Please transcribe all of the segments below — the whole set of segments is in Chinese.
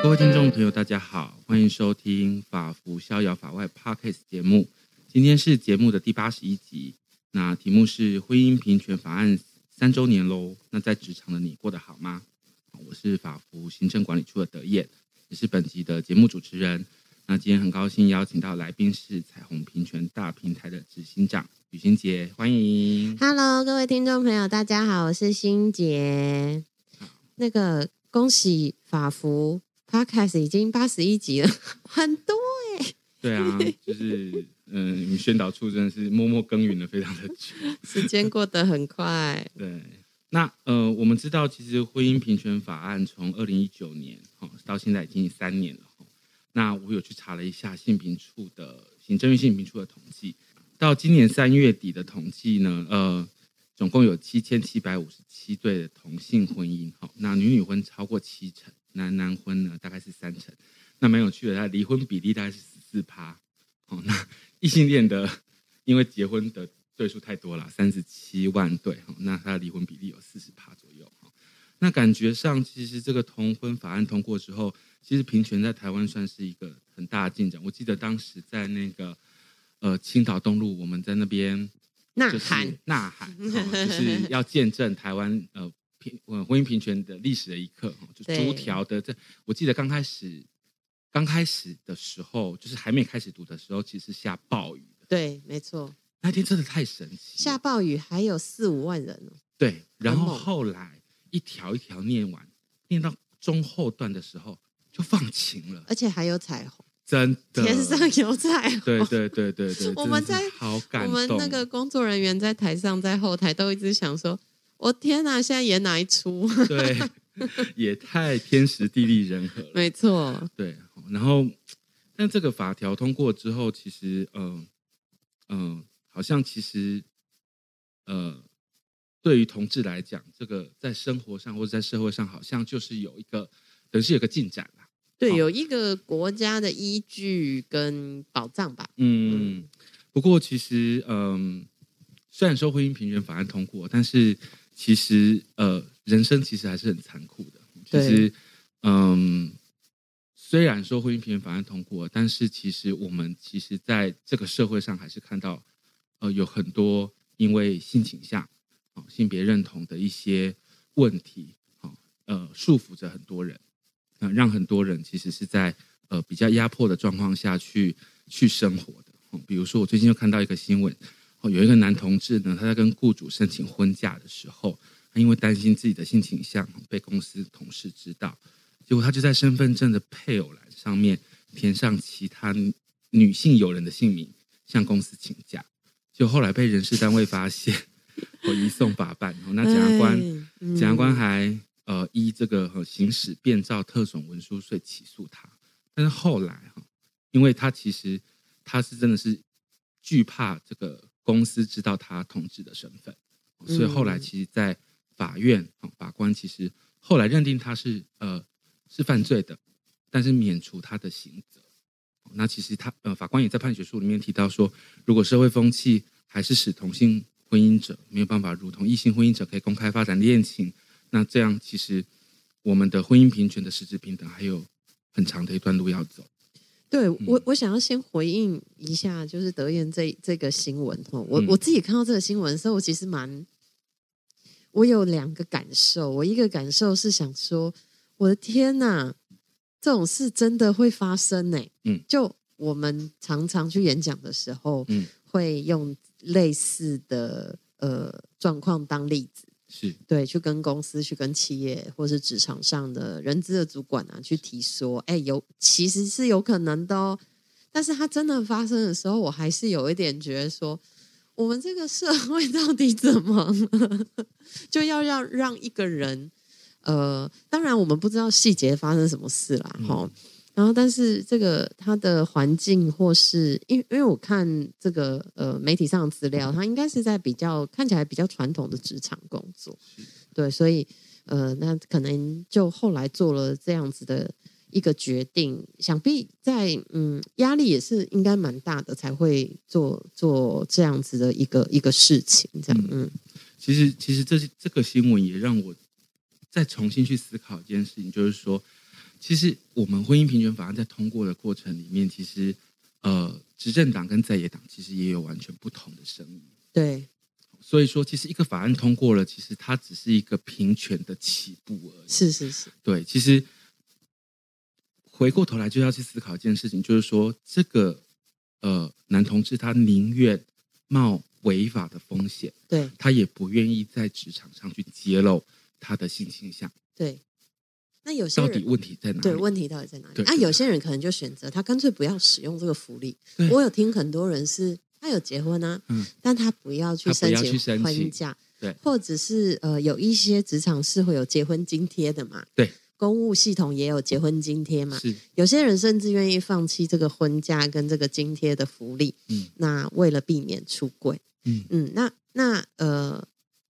各位听众朋友，大家好，欢迎收听《法服逍遥法外》Podcast 节目。今天是节目的第八十一集，那题目是婚姻平权法案三周年喽。那在职场的你过得好吗？我是法服行政管理处的德燕，也是本集的节目主持人。那今天很高兴邀请到来宾是彩虹平权大平台的执行长吕欣杰，欢迎。Hello，各位听众朋友，大家好，我是欣杰。那个恭喜法服 Podcast 已经八十一集了，很多哎、欸。对啊，就是嗯，你们宣导处真的是默默耕耘了非常的久，时间过得很快。对，那呃，我们知道其实婚姻平权法案从二零一九年哈到现在已经三年了。那我有去查了一下性平处的行政院性平处的统计，到今年三月底的统计呢，呃，总共有七千七百五十七对的同性婚姻，哈，那女女婚超过七成，男男婚呢大概是三成，那蛮有趣的，他离婚比例大概是十四趴，哦，那异性恋的因为结婚的对数太多了，三十七万对，那他的离婚比例有四十趴左右，那感觉上其实这个同婚法案通过之后。其实平权在台湾算是一个很大的进展。我记得当时在那个呃青岛东路，我们在那边呐喊呐喊，就是要见证台湾呃平呃婚姻平权的历史的一刻。就逐条的这，我记得刚开始刚开始的时候，就是还没开始读的时候，其实下暴雨。对，没错，那天真的太神奇，下暴雨还有四五万人。对，然后后来一条一条念完，念到中后段的时候。就放晴了，而且还有彩虹，真的，天上有彩虹。对对对对对，我们在好感动。我们那个工作人员在台上，在后台都一直想说：“我天哪，现在演哪一出？”对，也太天时地利人和了。没错，对。然后，但这个法条通过之后，其实，嗯、呃、嗯、呃，好像其实，呃，对于同志来讲，这个在生活上或者在社会上，好像就是有一个，等于是有个进展。对，有一个国家的依据跟保障吧。嗯，不过其实，嗯，虽然说婚姻平权法案通过，但是其实，呃，人生其实还是很残酷的。其实，嗯，虽然说婚姻平权法案通过，但是其实我们其实在这个社会上还是看到，呃，有很多因为性倾向、性别认同的一些问题，呃，束缚着很多人。呃，让很多人其实是在呃比较压迫的状况下去去生活的。哦，比如说，我最近又看到一个新闻，哦，有一个男同志呢，他在跟雇主申请婚假的时候，他因为担心自己的性倾向被公司同事知道，结果他就在身份证的配偶栏上面填上其他女性友人的姓名，向公司请假，就后来被人事单位发现，我移送法办，那检察官，检察官还。呃，依这个行使变造特种文书罪起诉他，但是后来哈，因为他其实他是真的是惧怕这个公司知道他同志的身份，所以后来其实，在法院法官其实后来认定他是呃是犯罪的，但是免除他的刑责。那其实他呃法官也在判决书里面提到说，如果社会风气还是使同性婚姻者没有办法如同异性婚姻者可以公开发展恋情。那这样，其实我们的婚姻平权的实质平等还有很长的一段路要走。对我，我想要先回应一下，就是德彦这这个新闻哦。我我自己看到这个新闻的时候，我其实蛮，我有两个感受。我一个感受是想说，我的天哪，这种事真的会发生呢？嗯，就我们常常去演讲的时候，嗯，会用类似的呃状况当例子。是对，去跟公司、去跟企业，或是职场上的人资的主管啊，去提说，哎，有其实是有可能的哦。但是它真的发生的时候，我还是有一点觉得说，我们这个社 会到底怎么了？就要让让一个人，呃，当然我们不知道细节发生什么事啦，哈、嗯。然后，但是这个他的环境，或是因为因为我看这个呃媒体上的资料，他应该是在比较看起来比较传统的职场工作，对，所以呃，那可能就后来做了这样子的一个决定，想必在嗯压力也是应该蛮大的，才会做做这样子的一个一个事情，这样嗯。其实其实这这个新闻也让我再重新去思考一件事情，就是说。其实我们婚姻平权法案在通过的过程里面，其实呃，执政党跟在野党其实也有完全不同的声音。对，所以说，其实一个法案通过了，其实它只是一个平权的起步而已。是是是，对，其实回过头来就要去思考一件事情，就是说，这个呃男同志他宁愿冒违法的风险，对，他也不愿意在职场上去揭露他的性倾向。对，那有些到底问题在哪里？对，问题到底在哪里？那啊，有些人可能就选择他干脆不要使用这个福利。我有听很多人是，他有结婚啊，嗯，但他不要去申请婚假，对，或者是呃，有一些职场是会有结婚津贴的嘛，对，公务系统也有结婚津贴嘛，是，有些人甚至愿意放弃这个婚假跟这个津贴的福利，嗯，那为了避免出轨，嗯嗯，那那呃。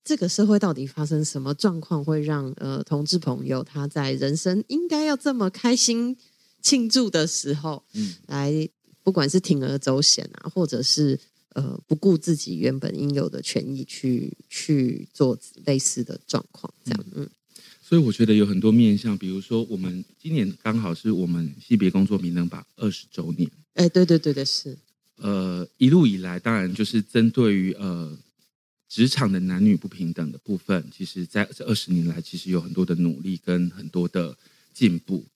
这个社会到底发生什么状况，会让呃同志朋友他在人生应该要这么开心庆祝的时候，嗯，来不管是铤而走险啊，或者是呃不顾自己原本应有的权益去去做类似的状况，这样，嗯。所以我觉得有很多面向，比如说我们今年刚好是我们性别工作平等法二十周年，哎，对对对对，是。呃，一路以来，当然就是针对于呃。职场的男女不平等的部分，其实在这二十年来，其实有很多的努力跟很多的进步。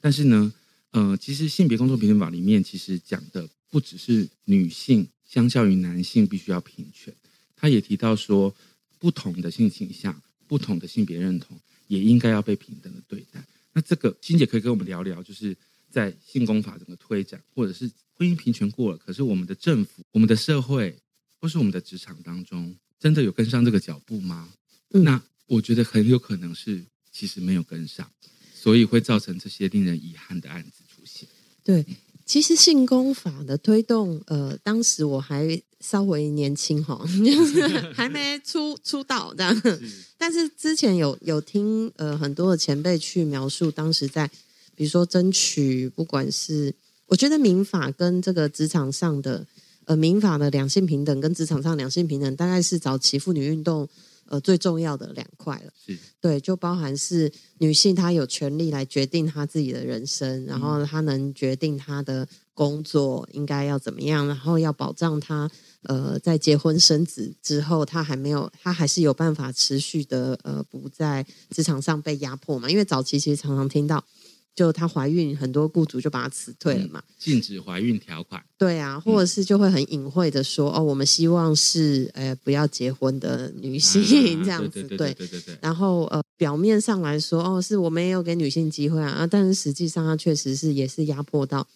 但是呢，呃，其实性别工作平等法里面，其实讲的不只是女性相较于男性必须要平权，他也提到说，不同的性倾向、不同的性别认同，也应该要被平等的对待。那这个欣姐可以跟我们聊聊，就是在性工法整个推展，或者是婚姻平权过了，可是我们的政府、我们的社会。或是我们的职场当中，真的有跟上这个脚步吗？嗯、那我觉得很有可能是其实没有跟上，所以会造成这些令人遗憾的案子出现。对，其实性工法的推动，呃，当时我还稍微年轻哈，就 是还没出出道这样。但是之前有有听呃很多的前辈去描述，当时在比如说争取，不管是我觉得民法跟这个职场上的。呃，民法的两性平等跟职场上两性平等，大概是早期妇女运动呃最重要的两块了。是，对，就包含是女性她有权利来决定她自己的人生，然后她能决定她的工作应该要怎么样，然后要保障她呃在结婚生子之后，她还没有，她还是有办法持续的呃不在职场上被压迫嘛。因为早期其实常常听到。就她怀孕，很多雇主就把她辞退了嘛。禁止怀孕条款。对啊，或者是就会很隐晦的说，哦，我们希望是，呃，不要结婚的女性这样子。对对对对对。然后呃，表面上来说，哦，是我们也有给女性机会啊，但是实际上她确实是也是压迫到，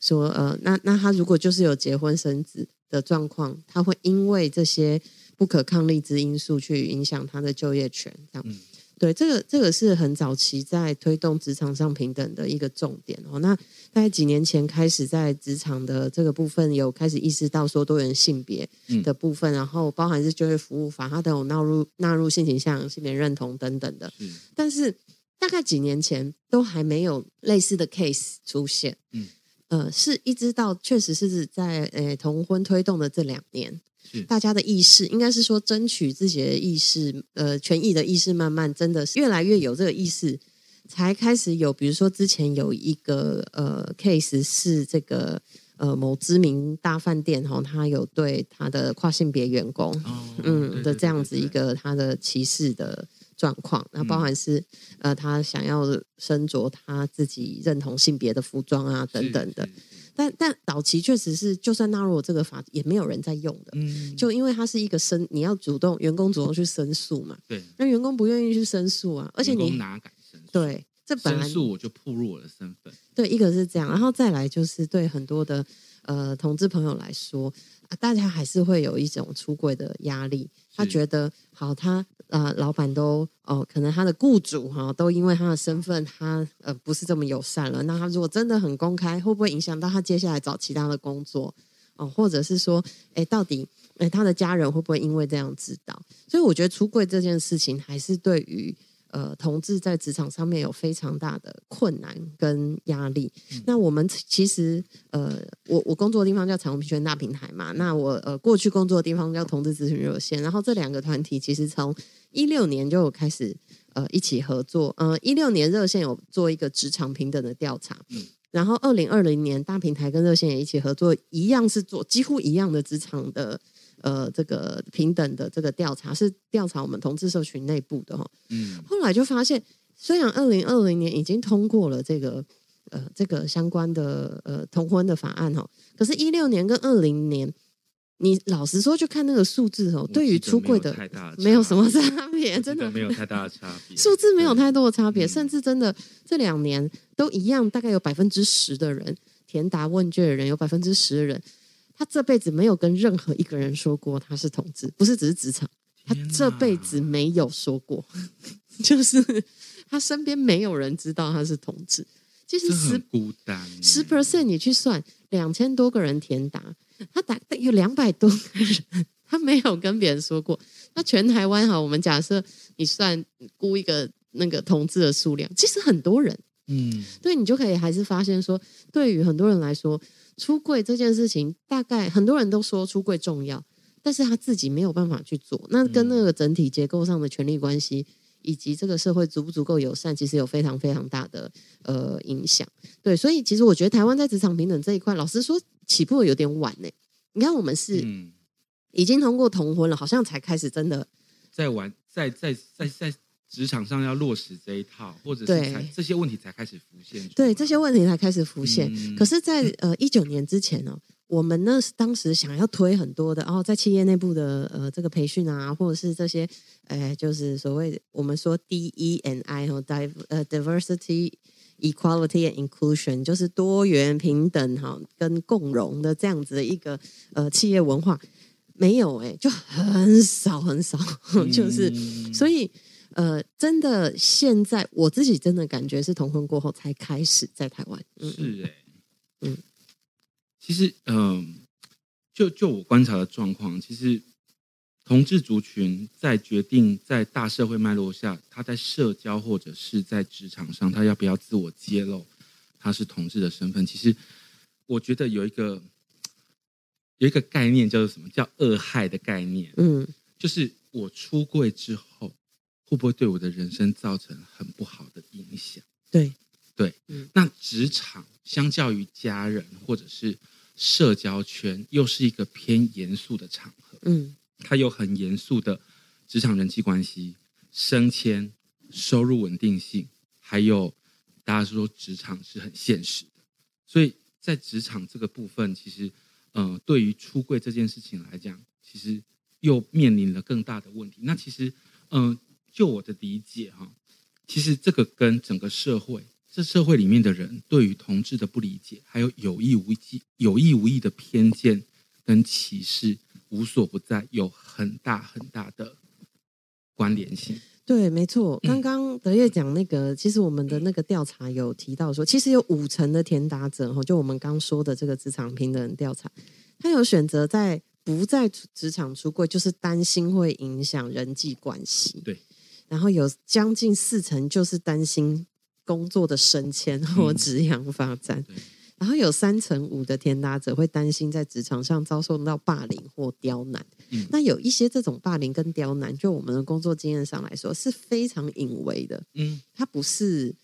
说呃，那那她如果就是有结婚生子的状况，她会因为这些不可抗力之因素去影响她的就业权，这样。对，这个这个是很早期在推动职场上平等的一个重点哦。那大概几年前开始在职场的这个部分有开始意识到说多元性别的部分，嗯、然后包含是就业服务法，它都有纳入纳入性倾向、性别认同等等的。嗯、但是大概几年前都还没有类似的 case 出现。嗯，呃，是一直到确实是在呃同婚推动的这两年。大家的意识应该是说，争取自己的意识，呃，权益的意识，慢慢真的是越来越有这个意识，才开始有。比如说，之前有一个呃 case 是这个呃某知名大饭店哈，他有对他的跨性别员工，哦、嗯的这样子一个他的歧视的状况，那包含是呃他想要身着他自己认同性别的服装啊等等的。但但早期确实是，就算纳入了这个法，也没有人在用的。嗯，就因为它是一个申，你要主动员工主动去申诉嘛。对，那员工不愿意去申诉啊，而且你哪敢申诉？对，这本来申诉我就暴露我的身份。对，一个是这样，然后再来就是对很多的呃同志朋友来说。大家还是会有一种出柜的压力，他觉得好，他呃，老板都哦，可能他的雇主哈、哦，都因为他的身份，他呃不是这么友善了。那他如果真的很公开，会不会影响到他接下来找其他的工作哦？或者是说，哎，到底哎他的家人会不会因为这样知道？所以我觉得出柜这件事情，还是对于。呃，同志在职场上面有非常大的困难跟压力。嗯、那我们其实，呃，我我工作的地方叫彩虹平权大平台嘛。那我呃过去工作的地方叫同志咨询热线。然后这两个团体其实从一六年就有开始呃一起合作，呃一六年热线有做一个职场平等的调查，嗯，然后二零二零年大平台跟热线也一起合作，一样是做几乎一样的职场的呃这个平等的这个调查，是调查我们同志社群内部的哈，嗯，后来就发现，虽然二零二零年已经通过了这个。呃，这个相关的呃同婚的法案哈，可是，一六年跟二零年，你老实说，就看那个数字哦，对于出柜的没有什么差别，真的没有太大的差别，数字没有太多的差别，甚至真的这两年都一样，大概有百分之十的人填答问卷的人，有百分之十的人，他这辈子没有跟任何一个人说过他是同志，不是只是职场，他这辈子没有说过，就是他身边没有人知道他是同志。其实十孤单十 percent，你去算两千多个人填答，他答有两百多个人，他没有跟别人说过。那全台湾哈，我们假设你算估一个那个同志的数量，其实很多人，嗯，对，你就可以还是发现说，对于很多人来说，出柜这件事情，大概很多人都说出柜重要，但是他自己没有办法去做，那跟那个整体结构上的权力关系。以及这个社会足不足够友善，其实有非常非常大的呃影响。对，所以其实我觉得台湾在职场平等这一块，老实说起步有点晚呢。你看，我们是已经通过同婚了，好像才开始真的在玩，在在在在职场上要落实这一套，或者是才这些问题才开始浮现。对，这些问题才开始浮现。嗯、可是在，在呃一九年之前呢、哦？我们呢，当时想要推很多的，哦、在企业内部的呃这个培训啊，或者是这些，哎，就是所谓我们说 D E N I 和 div 呃 diversity equality and inclusion，就是多元平等哈跟共融的这样子的一个呃企业文化，没有哎，就很少很少，就是、嗯、所以呃真的现在我自己真的感觉是同婚过后才开始在台湾，嗯、是哎，嗯。其实，嗯、呃，就就我观察的状况，其实同志族群在决定在大社会脉络下，他在社交或者是在职场上，他要不要自我揭露他是同志的身份？其实，我觉得有一个有一个概念叫做什么？叫恶害的概念。嗯，就是我出柜之后，会不会对我的人生造成很不好的影响？对。对，那职场相较于家人或者是社交圈，又是一个偏严肃的场合。嗯，它有很严肃的职场人际关系、升迁、收入稳定性，还有大家说职场是很现实的。所以在职场这个部分，其实，呃，对于出柜这件事情来讲，其实又面临了更大的问题。那其实，嗯、呃，就我的理解哈，其实这个跟整个社会。这社会里面的人对于同志的不理解，还有有意无意、有意无意的偏见跟歧视，无所不在，有很大很大的关联性。对，没错。刚刚德业讲那个，其实我们的那个调查有提到说，其实有五成的填答者，哈，就我们刚说的这个职场平等调查，他有选择在不在职场出柜，就是担心会影响人际关系。对，然后有将近四成就是担心。工作的升迁或职业发展，嗯、然后有三成五的填答者会担心在职场上遭受到霸凌或刁难。嗯、那有一些这种霸凌跟刁难，就我们的工作经验上来说是非常隐微的。嗯，他不是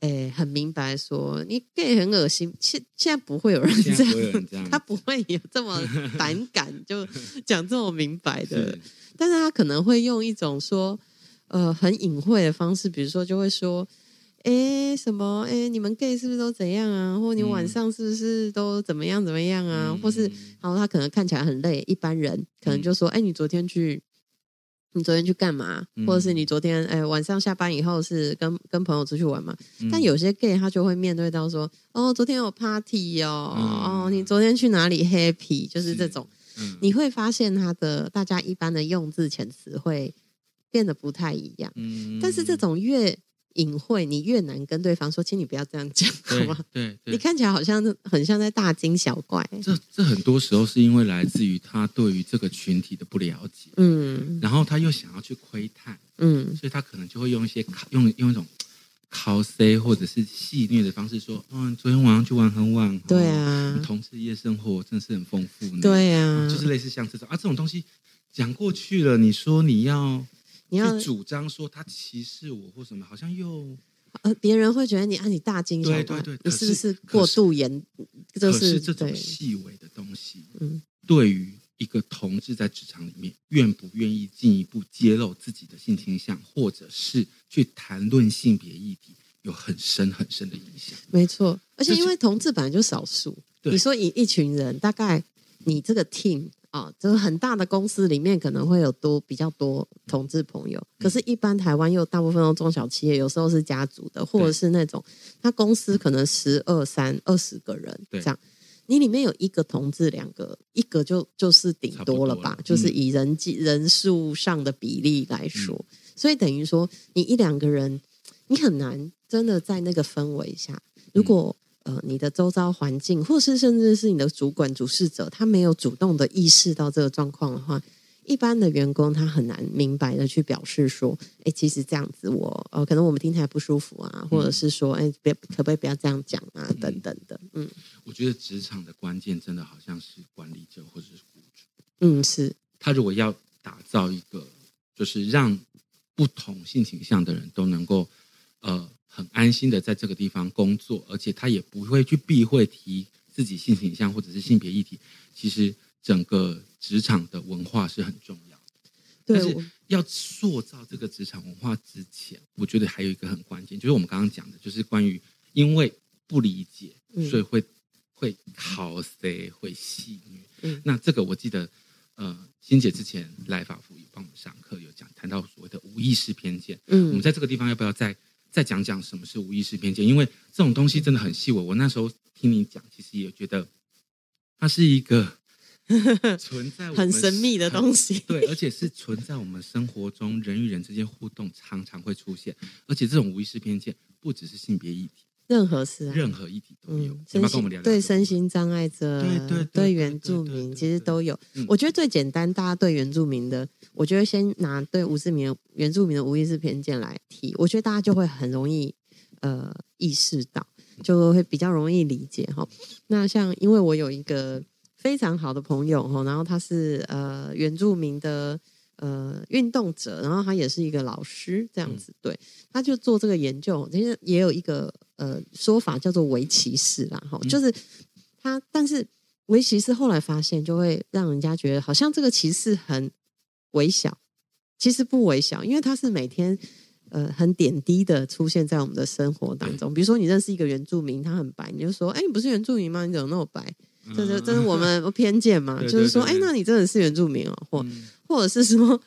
诶很明白说你 gay 很恶心，现现在不会有人这样，他不会有这么反感就讲这么明白的。是但是他可能会用一种说呃很隐晦的方式，比如说就会说。哎，什么？哎，你们 gay 是不是都怎样啊？或你晚上是不是都怎么样怎么样啊？嗯、或是，然后他可能看起来很累，一般人可能就说：“哎、嗯，你昨天去，你昨天去干嘛？嗯、或者是你昨天哎晚上下班以后是跟跟朋友出去玩嘛？”嗯、但有些 gay 他就会面对到说：“哦，昨天有 party 哦，嗯、哦，你昨天去哪里 happy？” 就是这种，嗯、你会发现他的大家一般的用字遣词会变得不太一样。嗯，但是这种越隐晦，你越难跟对方说，请你不要这样讲，好吗？对，你看起来好像很像在大惊小怪。这这很多时候是因为来自于他对于这个群体的不了解，嗯，然后他又想要去窥探，嗯，所以他可能就会用一些用用一种 cos 或者是戏谑的方式说，嗯，昨天晚上去玩很晚，对啊，同事夜生活真的是很丰富，对啊，就是类似像这种啊，这种东西讲过去了，你说你要。你要主张说他歧视我或什么，好像又呃，别人会觉得你啊，你大惊小怪，对对对，你是不是过度严？就是，是这种细微的东西，嗯，对于一个同志在职场里面愿不愿意进一步揭露自己的性倾向，或者是去谈论性别议题，有很深很深的影响。没错，而且因为同志本来就少数，你说以一群人，大概你这个 team。啊，就是很大的公司里面可能会有多比较多同志朋友，可是，一般台湾又大部分都中小企业，有时候是家族的，或者是那种他公司可能十二三二十个人这样，你里面有一个同志，两个一个就就是顶多了吧，就是以人计人数上的比例来说，所以等于说你一两个人，你很难真的在那个氛围下，如果。呃，你的周遭环境，或是甚至是你的主管、主事者，他没有主动的意识到这个状况的话，一般的员工他很难明白的去表示说，哎，其实这样子我，呃，可能我们听起来不舒服啊，或者是说，哎，别可不可以不要这样讲啊，等等的。嗯，我觉得职场的关键真的好像是管理者或者是雇主。嗯，是。他如果要打造一个，就是让不同性倾向的人都能够，呃。很安心的在这个地方工作，而且他也不会去避讳提自己性倾向或者是性别议题。其实整个职场的文化是很重要的。但是要塑造这个职场文化之前，我觉得还有一个很关键，就是我们刚刚讲的，就是关于因为不理解，所以会、嗯、会考谁会戏谑。嗯，那这个我记得，呃，欣姐之前来法服帮我们上课有讲，谈到所谓的无意识偏见。嗯，我们在这个地方要不要再？再讲讲什么是无意识偏见，因为这种东西真的很细微。我那时候听你讲，其实也觉得它是一个 存在很神秘的东西，对，而且是存在我们生活中人与人之间互动常常会出现，而且这种无意识偏见不只是性别议题。任何事、啊，任何议题都有。嗯、跟我们聊聊对身心障碍者，对对，原住民，其实都有。嗯、我觉得最简单，大家对原住民的，我觉得先拿对无字民原住民的无意识偏见来提，我觉得大家就会很容易呃意识到，就会比较容易理解哈。那像因为我有一个非常好的朋友哈，然后他是呃原住民的。呃，运动者，然后他也是一个老师，这样子，嗯、对，他就做这个研究，其实也有一个呃说法叫做围棋士啦，哈、嗯，就是他，但是微歧视后来发现，就会让人家觉得好像这个歧视很微小，其实不微小，因为他是每天呃很点滴的出现在我们的生活当中，比如说你认识一个原住民，他很白，你就说，哎，你不是原住民吗？你怎么那么白？这是这是我们偏见嘛？就是说，哎，那你真的是原住民哦，或。嗯或者是说，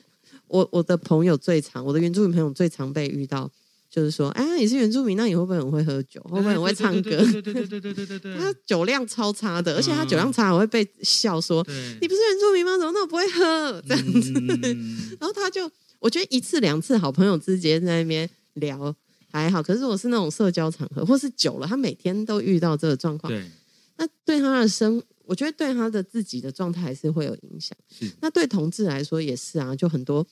我 我的朋友最常，我的原住民朋友最常被遇到，就是说，哎，你是原住民，那你会不会很会喝酒？会不会很会唱歌？对对对对对对对对。他酒量超差的，而且他酒量差还会被笑说，你不是原住民吗？怎么那么不会喝？这样子。然后他就，我觉得一次两次好朋友之间在那边聊还好，可是我是那种社交场合，或是久了，他每天都遇到这个状况，对，那对他的生。我觉得对他的自己的状态还是会有影响。那对同志来说也是啊，就很多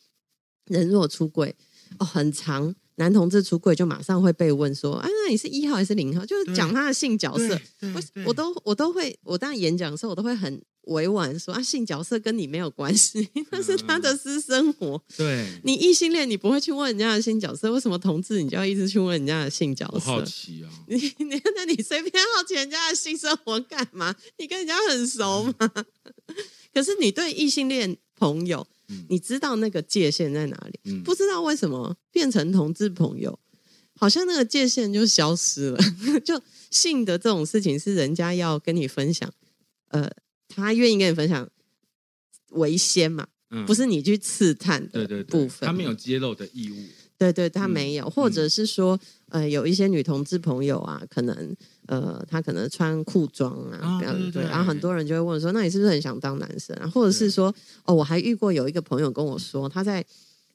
人如果出柜哦，很常男同志出柜就马上会被问说，啊，那你是一号还是零号？就是讲他的性角色。我我都我都会，我当然演讲的时候我都会很。委婉说啊，性角色跟你没有关系，那是他的私生活。对，你异性恋，你不会去问人家的性角色，为什么同志你就要一直去问人家的性角色？好奇啊！你你那你随便好奇人家的性生活干嘛？你跟人家很熟吗？嗯、可是你对异性恋朋友，你知道那个界限在哪里？嗯、不知道为什么变成同志朋友，好像那个界限就消失了。就性的这种事情是人家要跟你分享，呃。他愿意跟你分享为先嘛？嗯、不是你去刺探的部分，他没有揭露的义务。对对，他没有，嗯、或者是说，呃，有一些女同志朋友啊，可能呃，她可能穿裤装啊，这样子对，然后很多人就会问说，那你是不是很想当男生啊？或者是说，哦，我还遇过有一个朋友跟我说，他在，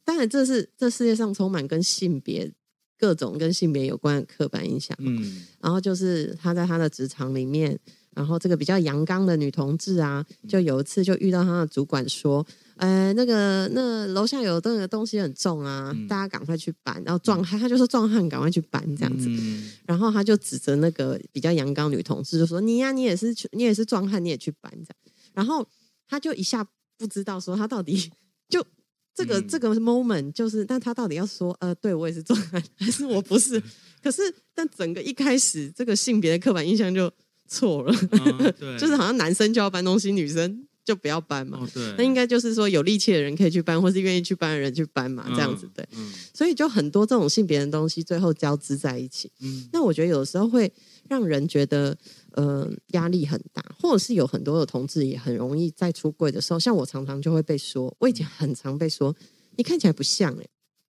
当然这是这世界上充满跟性别各种跟性别有关的刻板印象，嗯，然后就是他在他的职场里面。然后这个比较阳刚的女同志啊，就有一次就遇到他的主管说：“呃，那个那楼下有那个东西很重啊，嗯、大家赶快去搬。”然后壮汉他就说：“壮汉赶快去搬这样子。嗯”然后他就指着那个比较阳刚女同事就说：“你呀、啊，你也是你也是壮汉，你也去搬这样。”然后他就一下不知道说他到底就。这个、嗯、这个 moment 就是，但他到底要说，呃，对我也是壮汉，还是我不是？可是，但整个一开始这个性别的刻板印象就错了，啊、就是好像男生就要搬东西，女生就不要搬嘛。哦、对，那应该就是说有力气的人可以去搬，或是愿意去搬的人去搬嘛，这样子对。嗯、所以就很多这种性别的东西最后交织在一起。嗯，那我觉得有时候会让人觉得。呃，压力很大，或者是有很多的同志也很容易在出柜的时候，像我常常就会被说，我以前很常被说，你看起来不像哎、欸。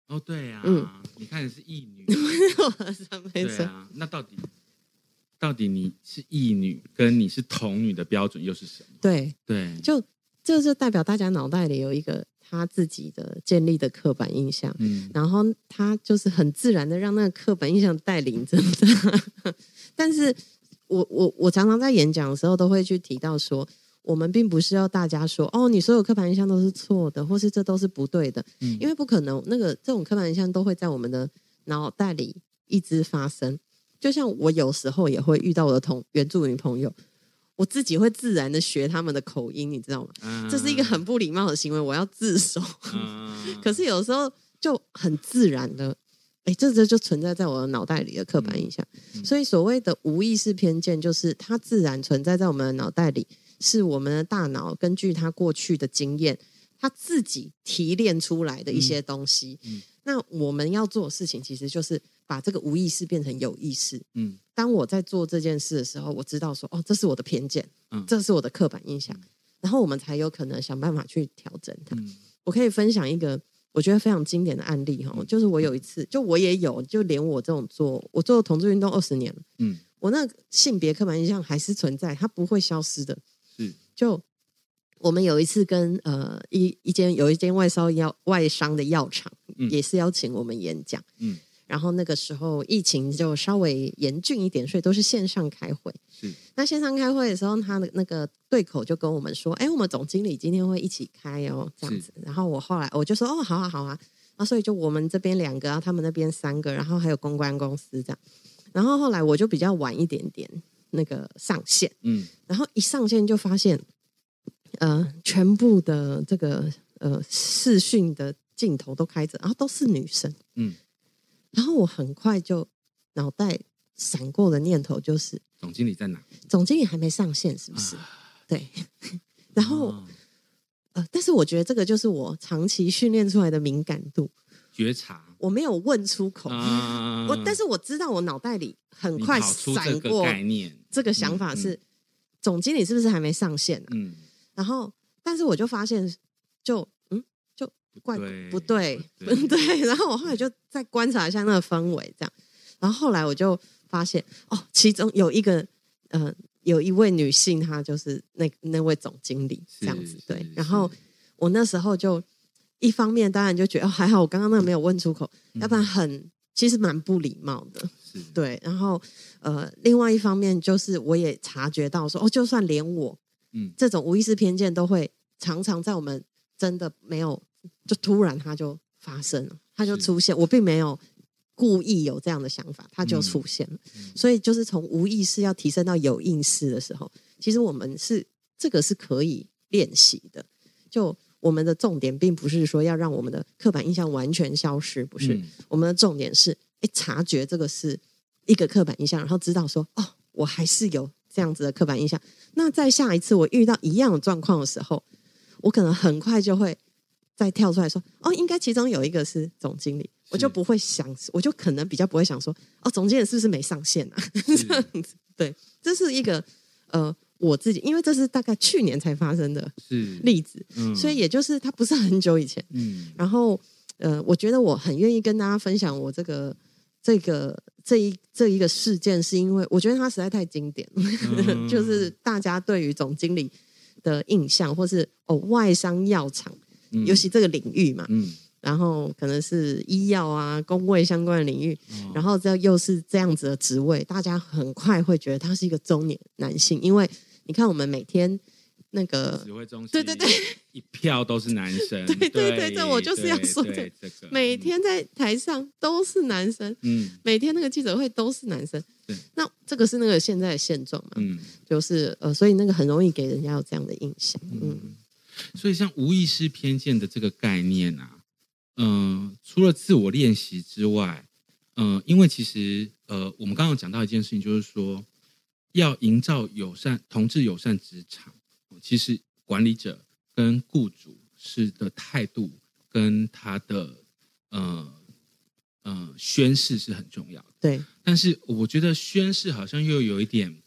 哦，对呀、啊，嗯，你看你是异女，没错啊。那到底到底你是异女，跟你是同女的标准又是什么？对对，就这就代表大家脑袋里有一个他自己的建立的刻板印象，嗯，然后他就是很自然的让那个刻板印象带领着他，但是。我我我常常在演讲的时候都会去提到说，我们并不是要大家说哦，你所有刻板印象都是错的，或是这都是不对的，嗯，因为不可能，那个这种刻板印象都会在我们的脑袋里一直发生。就像我有时候也会遇到我的同原住民朋友，我自己会自然的学他们的口音，你知道吗？嗯，这是一个很不礼貌的行为，我要自首。嗯，可是有时候就很自然的。哎，这这就存在在我的脑袋里的刻板印象，嗯、所以所谓的无意识偏见，就是它自然存在在我们的脑袋里，是我们的大脑根据它过去的经验，它自己提炼出来的一些东西。那我们要做的事情，其实就是把这个无意识变成有意识。嗯，当我在做这件事的时候，我知道说，哦，这是我的偏见，嗯、这是我的刻板印象，然后我们才有可能想办法去调整它。嗯、我可以分享一个。我觉得非常经典的案例哈，就是我有一次，就我也有，就连我这种做，我做同志运动二十年了，嗯，我那性别刻板印象还是存在，它不会消失的。是，就我们有一次跟呃一一间有一间外烧药外商的药厂，嗯、也是邀请我们演讲，嗯。然后那个时候疫情就稍微严峻一点，所以都是线上开会。是，那线上开会的时候，他的那个对口就跟我们说：“哎，我们总经理今天会一起开哦，这样子。”然后我后来我就说：“哦，好啊，好啊。”那所以就我们这边两个，然后他们那边三个，然后还有公关公司这样。然后后来我就比较晚一点点那个上线，嗯，然后一上线就发现，呃，全部的这个呃视讯的镜头都开着，然后都是女生，嗯。然后我很快就脑袋闪过的念头就是：总经理在哪？总经理还没上线，是不是？啊、对。然后，哦、呃，但是我觉得这个就是我长期训练出来的敏感度、觉察。我没有问出口，啊、我但是我知道我脑袋里很快闪过概念，这个想法是：总经理是不是还没上线、啊？嗯。然后，但是我就发现，就。怪不对，不对，对，然后我后来就再观察一下那个氛围，这样，然后后来我就发现，哦，其中有一个，呃，有一位女性，她就是那那位总经理，这样子，对。然后我那时候就一方面当然就觉得，哦，还好我刚刚那个没有问出口，嗯、要不然很其实蛮不礼貌的，对。然后呃，另外一方面就是我也察觉到说，哦，就算连我，嗯，这种无意识偏见都会常常在我们真的没有。就突然它就发生了，它就出现。我并没有故意有这样的想法，它就出现了。所以就是从无意识要提升到有意识的时候，其实我们是这个是可以练习的。就我们的重点并不是说要让我们的刻板印象完全消失，不是。嗯、我们的重点是，哎，察觉这个是一个刻板印象，然后知道说，哦，我还是有这样子的刻板印象。那在下一次我遇到一样的状况的时候，我可能很快就会。再跳出来说哦，应该其中有一个是总经理，我就不会想，我就可能比较不会想说哦，总经理是不是没上线啊？这样子，对，这是一个呃，我自己，因为这是大概去年才发生的例子，嗯、所以也就是它不是很久以前。嗯，然后呃，我觉得我很愿意跟大家分享我这个这个这一这一个事件，是因为我觉得它实在太经典，嗯、就是大家对于总经理的印象，或是哦外商药厂。尤其这个领域嘛，嗯，然后可能是医药啊、工位相关的领域，哦、然后这又是这样子的职位，大家很快会觉得他是一个中年男性，因为你看我们每天那个指挥中心，对对对，一票都是男生，对对对，这我就是要说的，这个每天在台上都是男生，嗯，每天那个记者会都是男生，对，那这个是那个现在的现状嘛，嗯，就是呃，所以那个很容易给人家有这样的印象，嗯。所以，像无意识偏见的这个概念啊，嗯、呃，除了自我练习之外，嗯、呃，因为其实呃，我们刚刚讲到一件事情，就是说要营造友善、同志友善职场，其实管理者跟雇主是的态度跟他的呃呃宣誓是很重要的。对，但是我觉得宣誓好像又有一点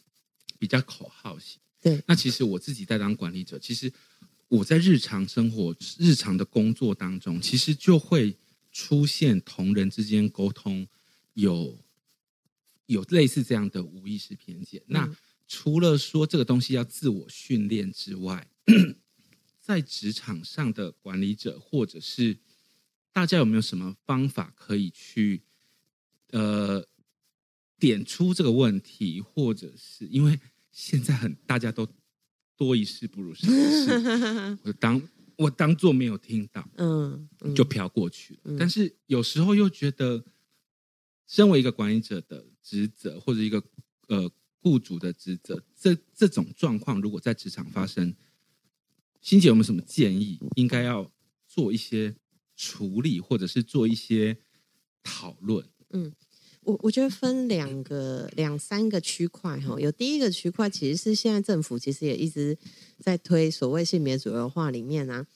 比较口号型。对，那其实我自己在当管理者，其实。我在日常生活、日常的工作当中，其实就会出现同人之间沟通有有类似这样的无意识偏见。嗯、那除了说这个东西要自我训练之外，在职场上的管理者，或者是大家有没有什么方法可以去呃点出这个问题，或者是因为现在很大家都。多一事不如少一事，我当我当做没有听到，嗯，嗯就飘过去了。嗯、但是有时候又觉得，身为一个管理者的职责，或者一个呃雇主的职责，这这种状况如果在职场发生，欣姐有没有什么建议？应该要做一些处理，或者是做一些讨论？嗯。我我觉得分两个两三个区块哈，有第一个区块其实是现在政府其实也一直在推所谓性别主流化里面啊，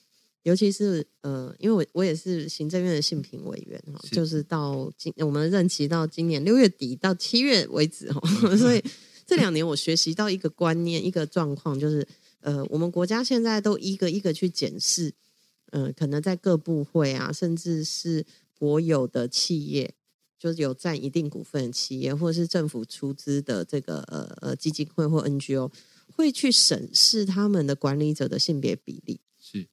尤其是呃，因为我我也是行政院的性平委员哈，就是。到今我们任期到今年六月底到七月为止哈，所以 这两年我学习到一个观念一个状况，就是呃，我们国家现在都一个一个去检视，嗯、呃，可能在各部会啊，甚至是国有的企业。就是有占一定股份的企业，或者是政府出资的这个呃呃基金会或 NGO，会去审视他们的管理者的性别比例。是，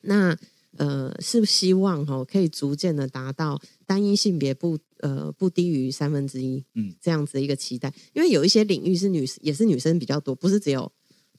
那呃是希望哈可以逐渐的达到单一性别不呃不低于三分之一，嗯，这样子一个期待。因为有一些领域是女也是女生比较多，不是只有。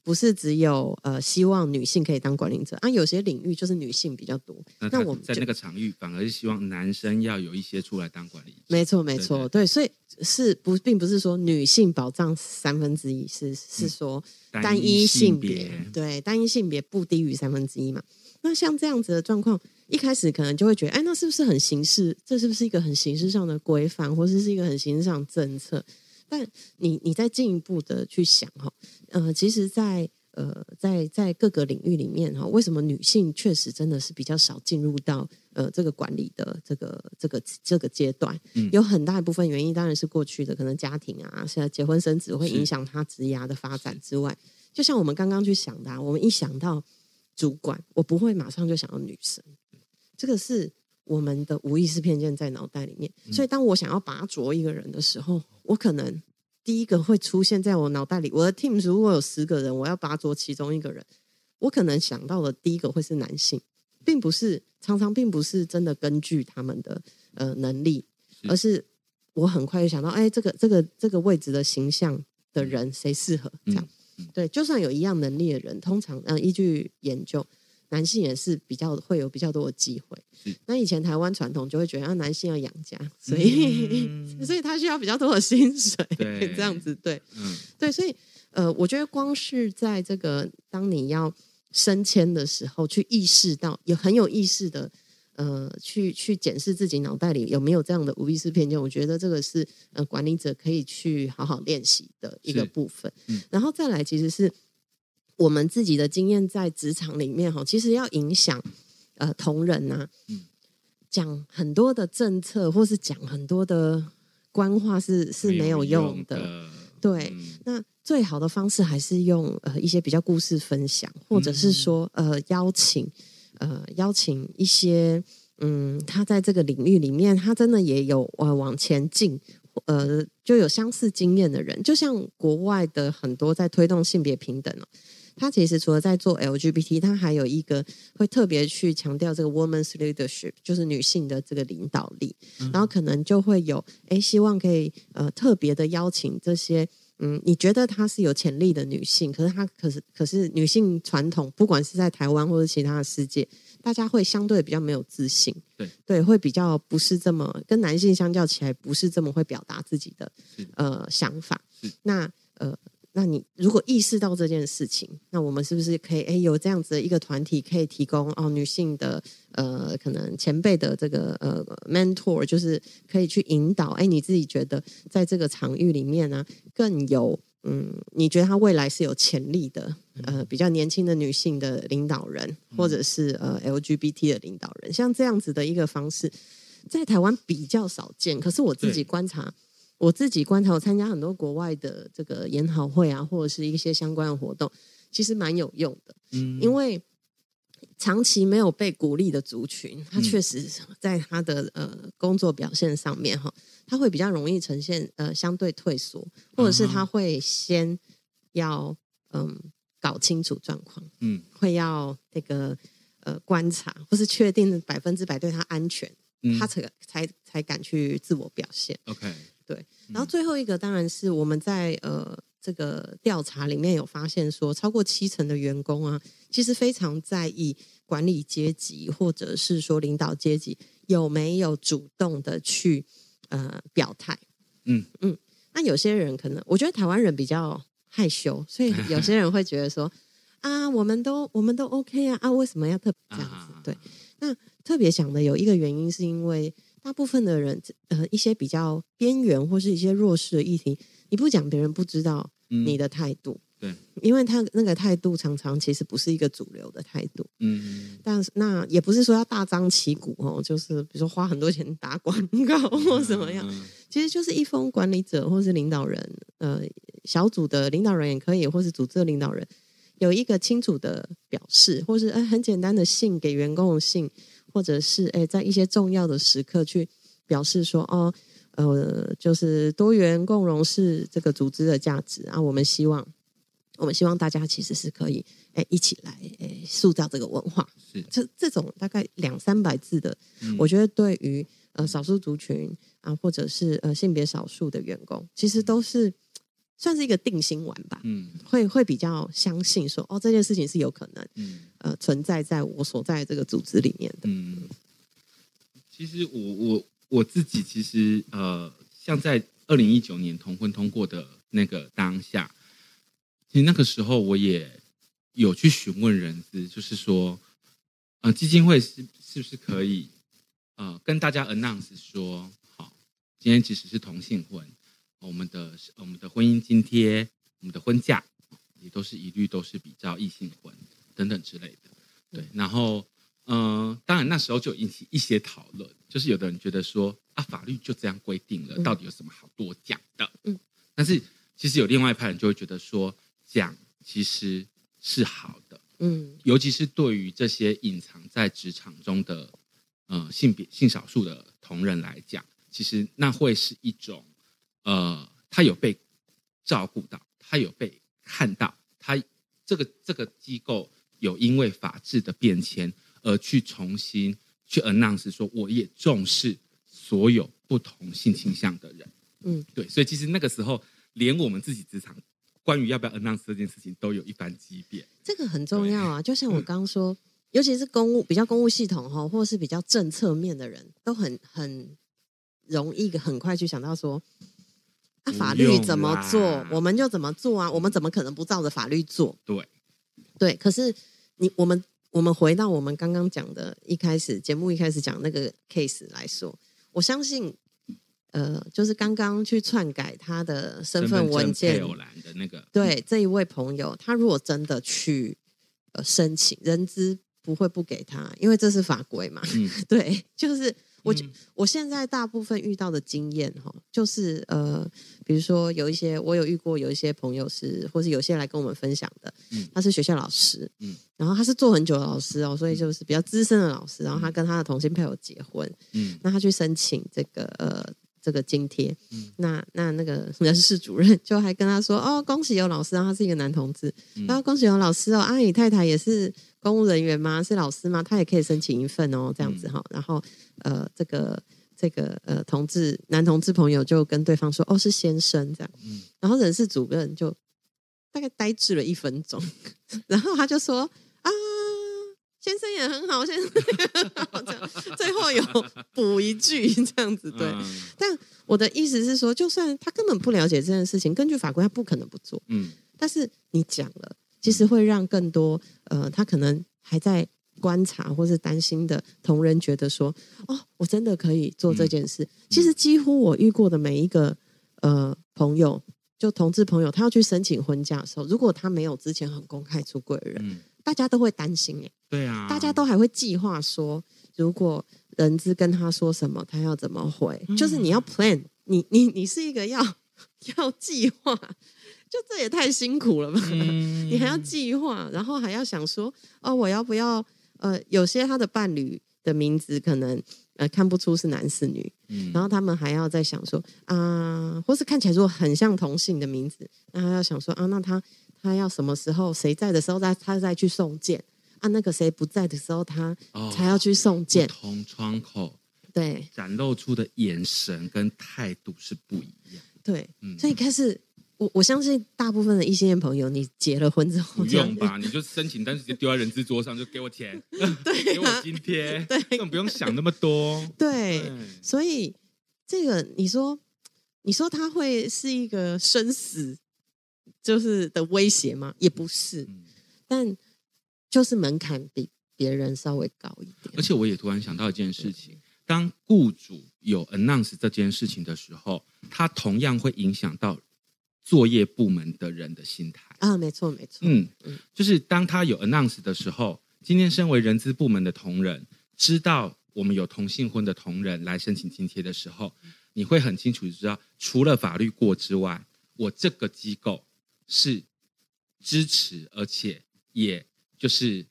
不是只有呃，希望女性可以当管理者啊，有些领域就是女性比较多。那我们在那个场域反而是希望男生要有一些出来当管理者。没错，没错，对，对，对，所以是不并不是说女性保障三分之一，是是说单一性别，嗯、对，单一性别不低于三分之一嘛。那像这样子的状况，一开始可能就会觉得，哎，那是不是很形式？这是不是一个很形式上的规范，或者是一个很形式上的政策？但你你再进一步的去想哈，呃，其实在，在呃在在各个领域里面哈，为什么女性确实真的是比较少进入到呃这个管理的这个这个这个阶段？嗯，有很大一部分原因当然是过去的可能家庭啊，现在结婚生子会影响她职涯的发展之外，就像我们刚刚去想的，啊，我们一想到主管，我不会马上就想到女生，这个是我们的无意识偏见在脑袋里面，所以当我想要拔擢一个人的时候。我可能第一个会出现在我脑袋里，我的 team 如果有十个人，我要拔擢其中一个人，我可能想到的第一个会是男性，并不是常常并不是真的根据他们的呃能力，而是我很快就想到，哎，这个这个这个位置的形象的人谁适合这样？对，就算有一样能力的人，通常嗯、呃、依据研究。男性也是比较会有比较多的机会。那以前台湾传统就会觉得，啊，男性要养家，所以、嗯、所以他需要比较多的薪水，对这样子对，嗯，对，所以呃，我觉得光是在这个当你要升迁的时候，去意识到有很有意识的呃，去去检视自己脑袋里有没有这样的无意识偏见，我觉得这个是呃管理者可以去好好练习的一个部分。嗯、然后再来，其实是。我们自己的经验在职场里面哈，其实要影响呃同仁呐，讲很多的政策或是讲很多的官话是是没有用的。对，嗯、那最好的方式还是用呃一些比较故事分享，或者是说呃邀请呃邀请一些嗯他在这个领域里面他真的也有呃往前进呃就有相似经验的人，就像国外的很多在推动性别平等哦。他其实除了在做 LGBT，他还有一个会特别去强调这个 woman's leadership，就是女性的这个领导力。嗯、然后可能就会有哎，希望可以呃特别的邀请这些嗯，你觉得她是有潜力的女性，可是她可是可是女性传统，不管是在台湾或者其他的世界，大家会相对比较没有自信，对对，会比较不是这么跟男性相较起来，不是这么会表达自己的呃想法。那呃。那你如果意识到这件事情，那我们是不是可以诶有这样子的一个团体可以提供哦女性的呃可能前辈的这个呃 mentor，就是可以去引导诶你自己觉得在这个场域里面呢、啊、更有嗯你觉得他未来是有潜力的呃比较年轻的女性的领导人，或者是呃 LGBT 的领导人，像这样子的一个方式，在台湾比较少见。可是我自己观察。我自己观察，我参加很多国外的这个研讨会啊，或者是一些相关的活动，其实蛮有用的。嗯，因为长期没有被鼓励的族群，他确实在他的呃工作表现上面哈，他会比较容易呈现呃相对退缩，或者是他会先要嗯搞清楚状况，嗯，会要那个呃观察，或是确定百分之百对他安全，嗯，他才才才敢去自我表现。OK。对，然后最后一个当然是我们在呃这个调查里面有发现说，超过七成的员工啊，其实非常在意管理阶级或者是说领导阶级有没有主动的去呃表态。嗯嗯，那有些人可能我觉得台湾人比较害羞，所以有些人会觉得说啊，我们都我们都 OK 啊啊，为什么要特别这样子？对，那特别想的有一个原因是因为。大部分的人，呃，一些比较边缘或是一些弱势的议题，你不讲，别人不知道你的态度。嗯、对，因为他那个态度常常其实不是一个主流的态度。嗯，但是那也不是说要大张旗鼓哦，就是比如说花很多钱打广告或怎么样，嗯嗯、其实就是一封管理者或是领导人，呃，小组的领导人也可以，或是组织的领导人有一个清楚的表示，或是呃很简单的信给员工的信。或者是诶，在一些重要的时刻去表示说哦，呃，就是多元共融是这个组织的价值啊。我们希望，我们希望大家其实是可以诶一起来诶塑造这个文化。是这这种大概两三百字的，嗯、我觉得对于呃少数族群啊，或者是呃性别少数的员工，其实都是。算是一个定心丸吧，嗯，会会比较相信说，哦，这件事情是有可能，嗯，呃，存在在我所在这个组织里面的。嗯，其实我我我自己其实呃，像在二零一九年同婚通过的那个当下，其实那个时候我也有去询问人资，就是说，呃，基金会是是不是可以呃跟大家 announce 说，好，今天其实是同性婚。我们的我们的婚姻津贴，我们的婚假也都是一律都是比较异性婚等等之类的，对。然后，嗯、呃，当然那时候就引起一些讨论，就是有的人觉得说啊，法律就这样规定了，到底有什么好多讲的？嗯。但是其实有另外一派人就会觉得说，讲其实是好的，嗯。尤其是对于这些隐藏在职场中的呃性别性少数的同仁来讲，其实那会是一种。呃，他有被照顾到，他有被看到，他这个这个机构有因为法治的变迁而去重新去 announce 说，我也重视所有不同性倾向的人。嗯，对，所以其实那个时候，连我们自己职场关于要不要 announce 这件事情，都有一番激变。这个很重要啊，就像我刚刚说，嗯、尤其是公务比较公务系统哈，或者是比较政策面的人，都很很容易很快去想到说。那法律怎么做，我们就怎么做啊！我们怎么可能不照着法律做？对，对。可是你我们我们回到我们刚刚讲的，一开始节目一开始讲那个 case 来说，我相信，呃，就是刚刚去篡改他的身份文件的那个，对这一位朋友，他如果真的去呃申请，人资不会不给他，因为这是法规嘛。嗯，对，就是。我我现在大部分遇到的经验哈，就是呃，比如说有一些我有遇过，有一些朋友是，或是有些人来跟我们分享的，嗯，他是学校老师，嗯，然后他是做很久的老师哦，所以就是比较资深的老师，然后他跟他的同性配偶结婚，嗯，那他去申请这个呃这个津贴，嗯，那那那个人事主任就还跟他说，哦，恭喜有老师，然后他是一个男同志，然后恭喜有老师哦，阿、啊、姨太太也是。公务人员吗？是老师吗？他也可以申请一份哦，这样子哈。嗯、然后，呃，这个这个呃，同志男同志朋友就跟对方说：“哦，是先生这样。”嗯。然后人事主任就大概呆滞了一分钟，然后他就说：“啊，先生也很好，先生也很好。”这样最后有补一句这样子对。嗯、但我的意思是说，就算他根本不了解这件事情，根据法规，他不可能不做。嗯。但是你讲了，其实会让更多呃，他可能还在观察或是担心的同仁觉得说，哦，我真的可以做这件事。嗯、其实几乎我遇过的每一个呃朋友，就同志朋友，他要去申请婚假的时候，如果他没有之前很公开出柜的人，嗯、大家都会担心哎，对啊，大家都还会计划说，如果人资跟他说什么，他要怎么回，嗯、就是你要 plan，你你你是一个要 要计划。就这也太辛苦了吧！嗯、你还要计划，然后还要想说，哦，我要不要？呃，有些他的伴侣的名字可能呃看不出是男是女，嗯、然后他们还要在想说啊、呃，或是看起来如果很像同性的名字，那他要想说啊，那他他要什么时候谁在的时候再他再去送件啊？那个谁不在的时候他才要去送件。不同窗口对展露出的眼神跟态度是不一样。对，嗯、所以开始。我我相信大部分的异性恋朋友，你结了婚之后不用吧？你就申请单直接丢在人资桌上，就给我钱，对、啊，给我津贴，对，根本不用想那么多。对，对所以这个你说，你说他会是一个生死就是的威胁吗？也不是，嗯、但就是门槛比别人稍微高一点。而且我也突然想到一件事情：当雇主有 announce 这件事情的时候，他同样会影响到。作业部门的人的心态。啊，没错没错，嗯嗯，就是当他有 announce 的时候，今天身为人资部门的同仁知道我们有同性婚的同仁来申请津贴的时候，你会很清楚知道，除了法律过之外，我这个机构是支持，而且也就是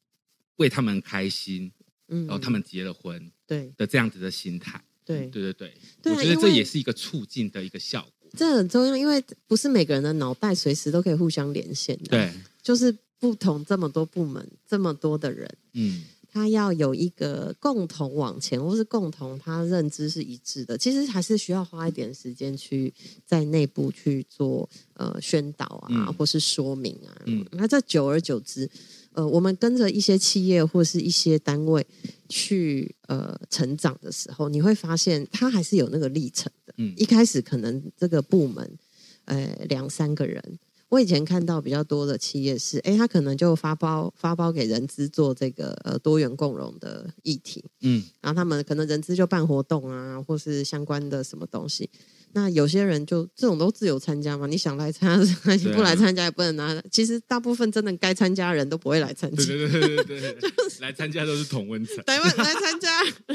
为他们开心，嗯，然后他们结了婚，对。的这样子的心态，对。对对对，对啊，我觉得这也是一个促进的一个效果。这很重要，因为不是每个人的脑袋随时都可以互相连线的。对，就是不同这么多部门，这么多的人，嗯，他要有一个共同往前，或是共同他认知是一致的。其实还是需要花一点时间去在内部去做呃宣导啊，嗯、或是说明啊。嗯，那这久而久之，呃，我们跟着一些企业或是一些单位去呃成长的时候，你会发现它还是有那个历程的。嗯，一开始可能这个部门，呃，两三个人。我以前看到比较多的企业是，哎，他可能就发包发包给人资做这个呃多元共融的议题，嗯，然后他们可能人资就办活动啊，或是相关的什么东西。那有些人就这种都自由参加嘛，你想来参加，你不来参加也不能拿。其实大部分真的该参加的人都不会来参加，对对对对对，就是来参加都是同温层。台湾来参加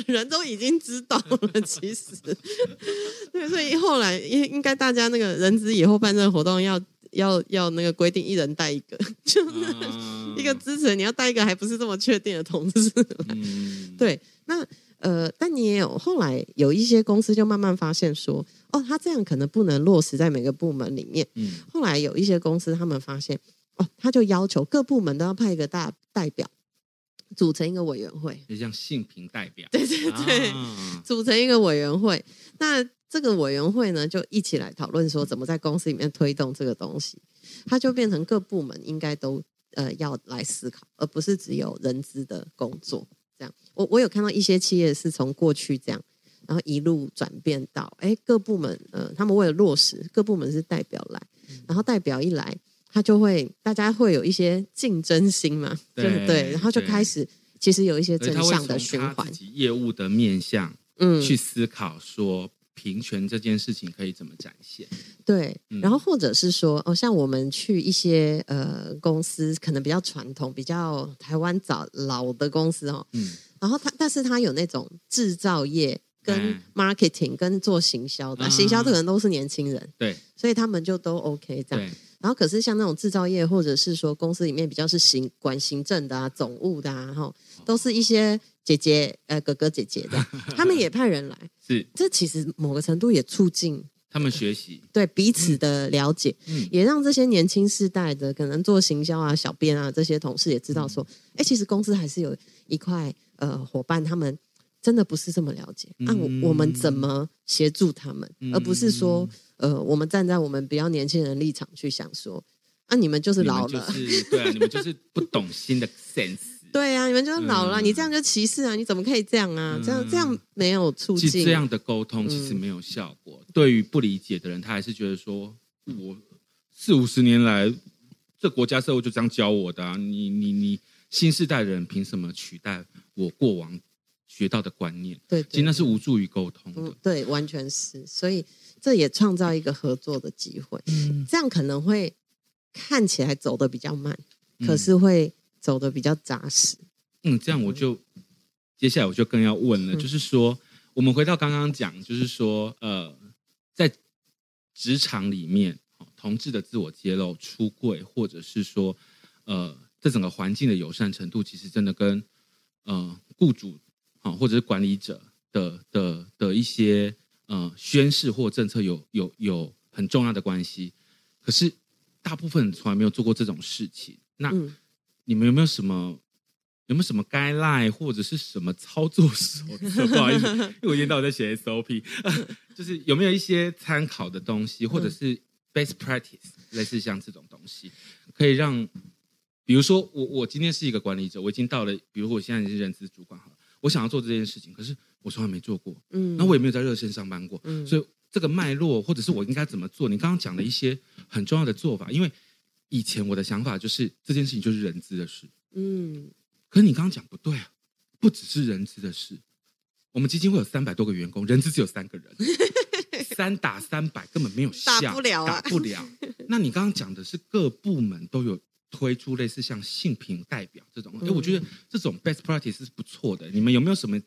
人都已经知道了，其实，对，所以后来应应该大家那个人资以后办这个活动要要要那个规定，一人带一个，就是一个支持，你要带一个还不是这么确定的同事。嗯，对，那。呃，但你也有后来有一些公司就慢慢发现说，哦，他这样可能不能落实在每个部门里面。嗯，后来有一些公司他们发现，哦，他就要求各部门都要派一个大代表，组成一个委员会，就像性平代表。对对对，啊、组成一个委员会。那这个委员会呢，就一起来讨论说，怎么在公司里面推动这个东西。它就变成各部门应该都呃要来思考，而不是只有人资的工作。这样，我我有看到一些企业是从过去这样，然后一路转变到，哎，各部门，呃，他们为了落实，各部门是代表来，然后代表一来，他就会大家会有一些竞争心嘛，对对，对，然后就开始，其实有一些正向的循环，业务的面向，嗯，去思考说。平权这件事情可以怎么展现？对，然后或者是说，哦，像我们去一些呃公司，可能比较传统、比较台湾早老的公司哦，嗯，然后他，但是他有那种制造业跟 marketing 跟做行销的，嗯、行销可能都是年轻人，对，所以他们就都 OK 这样。然后可是像那种制造业，或者是说公司里面比较是行管行政的啊、总务的啊，哈，都是一些。姐姐，呃，哥哥姐姐的，他们也派人来，是，这其实某个程度也促进他们学习，对彼此的了解，嗯，也让这些年轻世代的可能做行销啊、小编啊这些同事也知道说，哎，其实公司还是有一块呃伙伴，他们真的不是这么了解，那我我们怎么协助他们，而不是说，呃，我们站在我们比较年轻人立场去想说，啊，你们就是老了，对啊，你们就是不懂新的 sense。对啊，你们就是老了，嗯、你这样就歧视啊？你怎么可以这样啊？嗯、这样这样没有促进。其实这样的沟通其实没有效果。嗯、对于不理解的人，他还是觉得说，我四五十年来这国家社会就这样教我的啊！你你你新时代的人凭什么取代我过往学到的观念？对，对，其实那是无助于沟通的。嗯，对，完全是。所以这也创造一个合作的机会。嗯，这样可能会看起来走得比较慢，可是会走的比较扎实。嗯，这样我就、嗯、接下来我就更要问了，嗯、就是说，我们回到刚刚讲，就是说，呃，在职场里面。同志的自我揭露、出柜，或者是说，呃，这整个环境的友善程度，其实真的跟呃雇主啊，或者是管理者的的的一些呃宣示或政策有有有很重要的关系。可是大部分人从来没有做过这种事情。那、嗯、你们有没有什么有没有什么 guideline 或者是什么操作手册？不好意思，因为我一天到晚在写 SOP，就是有没有一些参考的东西，或者是？Best practice 类似像这种东西，可以让，比如说我我今天是一个管理者，我已经到了，比如我现在是人资主管好了，我想要做这件事情，可是我从来没做过，嗯，那我也没有在热线上班过，嗯，所以这个脉络或者是我应该怎么做？你刚刚讲的一些很重要的做法，因为以前我的想法就是这件事情就是人资的事，嗯，可是你刚刚讲不对啊，不只是人资的事，我们基金会有三百多个员工，人资只有三个人。三打三百根本没有效，打不了啊，打不了。那你刚刚讲的是各部门都有推出类似像性平代表这种，哎、嗯，我觉得这种 best practice 是不错的。你们有没有什么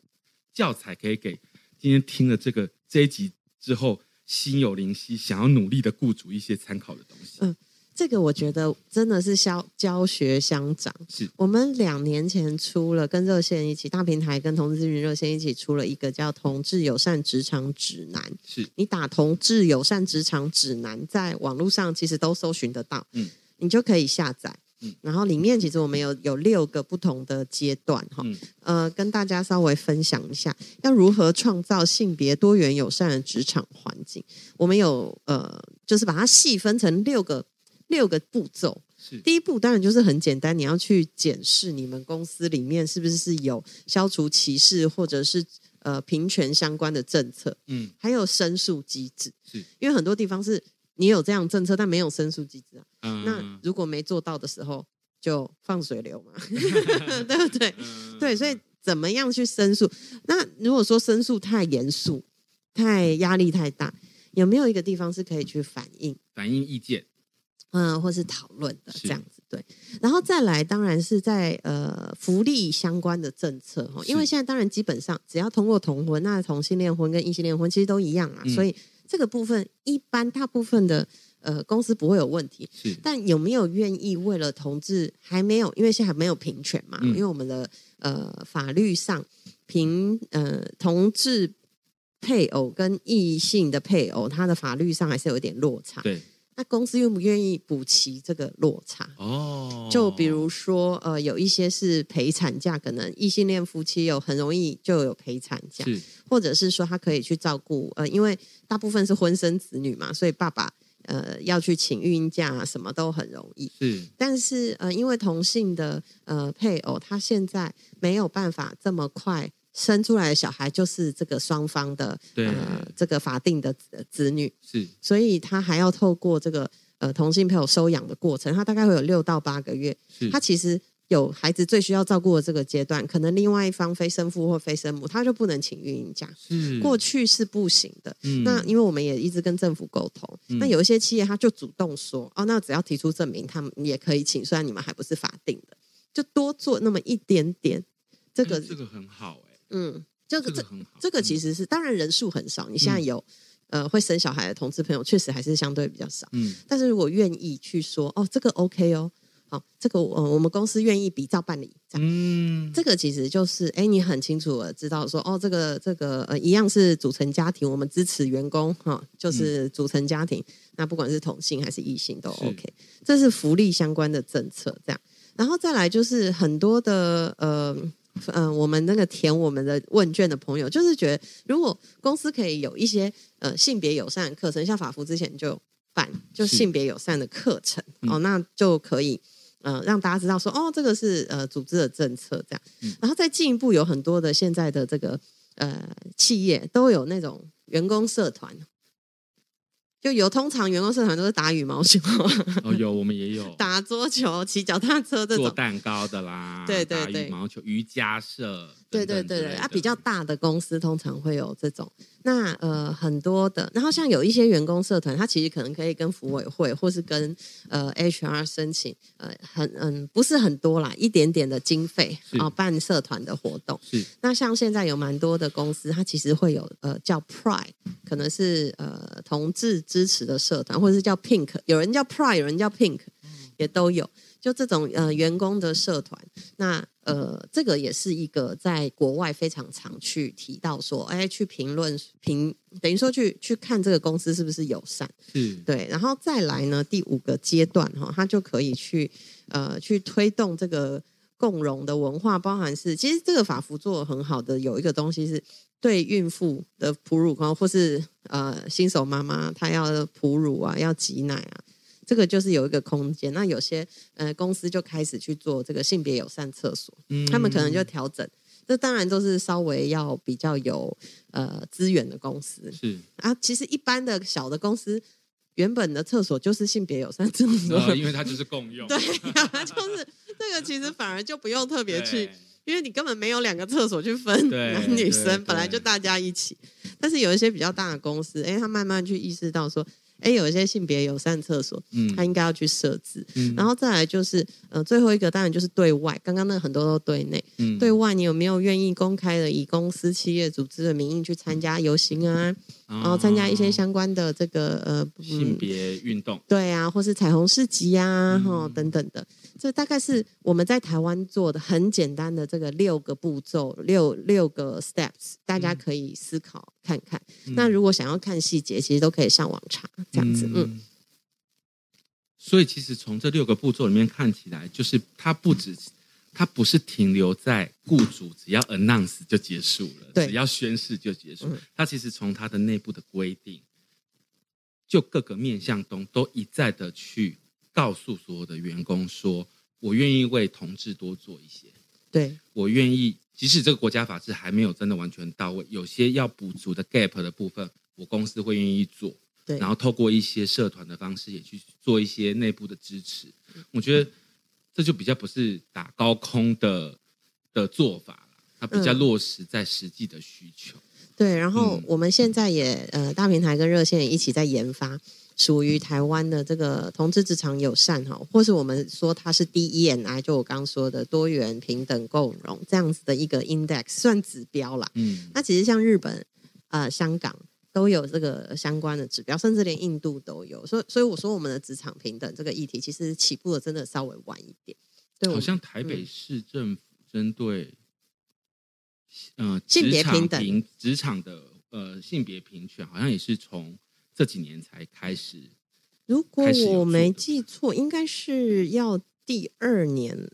教材可以给今天听了这个这一集之后心有灵犀、想要努力的雇主一些参考的东西？嗯。这个我觉得真的是教教学相长。是我们两年前出了跟热线一起大平台跟同志咨询热线一起出了一个叫《同志友善职场指南》。是你打“同志友善职场指南”在网络上其实都搜寻得到，嗯，你就可以下载。嗯，然后里面其实我们有有六个不同的阶段哈，嗯、呃，跟大家稍微分享一下要如何创造性别多元友善的职场环境。我们有呃，就是把它细分成六个。六个步骤，是。第一步，当然就是很简单，你要去检视你们公司里面是不是有消除歧视或者是呃平权相关的政策，嗯，还有申诉机制，是。因为很多地方是你有这样政策，但没有申诉机制啊，嗯、那如果没做到的时候，就放水流嘛，对不对？嗯、对，所以怎么样去申诉？那如果说申诉太严肃、太压力太大，有没有一个地方是可以去反映、反映意见？嗯，或是讨论的这样子，对，然后再来，当然是在呃福利相关的政策哈，因为现在当然基本上只要通过同婚，那同性恋婚跟异性恋婚其实都一样啊，嗯、所以这个部分一般大部分的呃公司不会有问题。但有没有愿意为了同志还没有，因为现在还没有平权嘛，嗯、因为我们的呃法律上平呃同志配偶跟异性的配偶，他的法律上还是有一点落差。对。那公司愿不愿意补齐这个落差？哦，就比如说，呃，有一些是陪产假，可能异性恋夫妻有很容易就有陪产假，或者是说他可以去照顾，呃，因为大部分是婚生子女嘛，所以爸爸呃要去请孕假啊，什么都很容易。是，但是呃，因为同性的呃配偶，他现在没有办法这么快。生出来的小孩就是这个双方的呃这个法定的子女是，所以他还要透过这个呃同性配偶收养的过程，他大概会有六到八个月。他其实有孩子最需要照顾的这个阶段，可能另外一方非生父或非生母，他就不能请孕假。是过去是不行的。嗯、那因为我们也一直跟政府沟通，嗯、那有一些企业他就主动说哦，那只要提出证明，他们也可以请，虽然你们还不是法定的，就多做那么一点点。这个这个很好。嗯，这个这这个其实是当然人数很少。你现在有、嗯、呃会生小孩的同志朋友，确实还是相对比较少。嗯，但是如果愿意去说哦，这个 OK 哦，好，这个呃我们公司愿意比照办理，这样。嗯，这个其实就是哎，你很清楚的知道说哦，这个这个呃一样是组成家庭，我们支持员工哈、哦，就是组成家庭。嗯、那不管是同性还是异性都 OK，是这是福利相关的政策这样。然后再来就是很多的呃。嗯、呃，我们那个填我们的问卷的朋友，就是觉得如果公司可以有一些呃性别友善的课程，像法服之前就办，就性别友善的课程是哦，那就可以呃让大家知道说哦，这个是呃组织的政策这样，嗯、然后再进一步有很多的现在的这个呃企业都有那种员工社团。就有通常员工社团都是打羽毛球，哦，有我们也有。打桌球、骑脚踏车这种。做蛋糕的啦，对对对，羽毛球、瑜伽社，对对对对，啊，比较大的公司通常会有这种。那呃很多的，然后像有一些员工社团，他其实可能可以跟服委会或是跟呃 HR 申请，呃很嗯不是很多啦，一点点的经费啊办社团的活动。是。那像现在有蛮多的公司，它其实会有呃叫 Pride，可能是呃同志。支持的社团，或者是叫 Pink，有人叫 Pride，有人叫 Pink，也都有。就这种呃员工的社团，那呃这个也是一个在国外非常常去提到说，哎，去评论评，等于说去去看这个公司是不是友善，嗯对。然后再来呢，第五个阶段哈，他就可以去呃去推动这个共融的文化，包含是其实这个法服做得很好的，有一个东西是。对孕妇的哺乳工，或是呃新手妈妈，她要哺乳啊，要挤奶啊，这个就是有一个空间。那有些呃公司就开始去做这个性别友善厕所，嗯，他们可能就调整。这当然都是稍微要比较有呃资源的公司是啊。其实一般的小的公司，原本的厕所就是性别友善厕所，呃，因为它就是共用。对啊，就是这个其实反而就不用特别去。因为你根本没有两个厕所去分男女生，本来就大家一起。但是有一些比较大的公司，哎，他慢慢去意识到说，哎，有一些性别友善厕所，嗯，他应该要去设置。嗯，然后再来就是，呃，最后一个当然就是对外。刚刚那很多都对内，嗯，对外你有没有愿意公开的以公司、企业、组织的名义去参加游行啊？然后参加一些相关的这个呃性别运动，对啊，或是彩虹市集啊，哈等等的。这大概是我们在台湾做的很简单的这个六个步骤，六六个 steps，大家可以思考看看。嗯、那如果想要看细节，其实都可以上网查这样子。嗯，嗯，所以其实从这六个步骤里面看起来，就是它不止，它不是停留在雇主只要 announce 就结束了，只要宣誓就结束。它其实从它的内部的规定，就各个面向中都一再的去。告诉所有的员工说：“我愿意为同志多做一些。对，我愿意，即使这个国家法制还没有真的完全到位，有些要补足的 gap 的部分，我公司会愿意做。对，然后透过一些社团的方式，也去做一些内部的支持。我觉得这就比较不是打高空的的做法，它比较落实在实际的需求。嗯、对，然后我们现在也呃，大平台跟热线也一起在研发。”属于台湾的这个同志职场友善哈，或是我们说它是 DEI，就我刚刚说的多元平等共融这样子的一个 index 算指标啦。嗯，那其实像日本、呃香港都有这个相关的指标，甚至连印度都有。所以，所以我说我们的职场平等这个议题，其实起步的真的稍微晚一点。对，好像台北市政府针对、嗯、呃性别平等职场的呃性别平权，好像也是从。这几年才开始，如果我没记错，应该是要第二年，